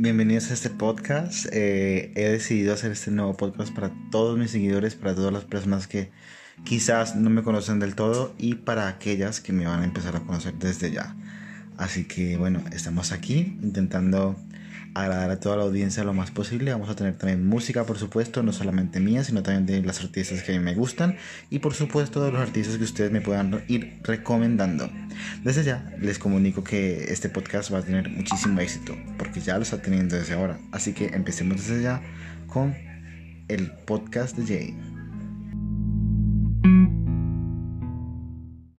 Bienvenidos a este podcast. Eh, he decidido hacer este nuevo podcast para todos mis seguidores, para todas las personas que quizás no me conocen del todo y para aquellas que me van a empezar a conocer desde ya. Así que bueno, estamos aquí intentando agradar a toda la audiencia lo más posible. Vamos a tener también música, por supuesto, no solamente mía, sino también de las artistas que a mí me gustan y por supuesto de los artistas que ustedes me puedan ir recomendando. Desde ya les comunico que este podcast va a tener muchísimo éxito, porque ya lo está teniendo desde ahora. Así que empecemos desde ya con el podcast de Jay.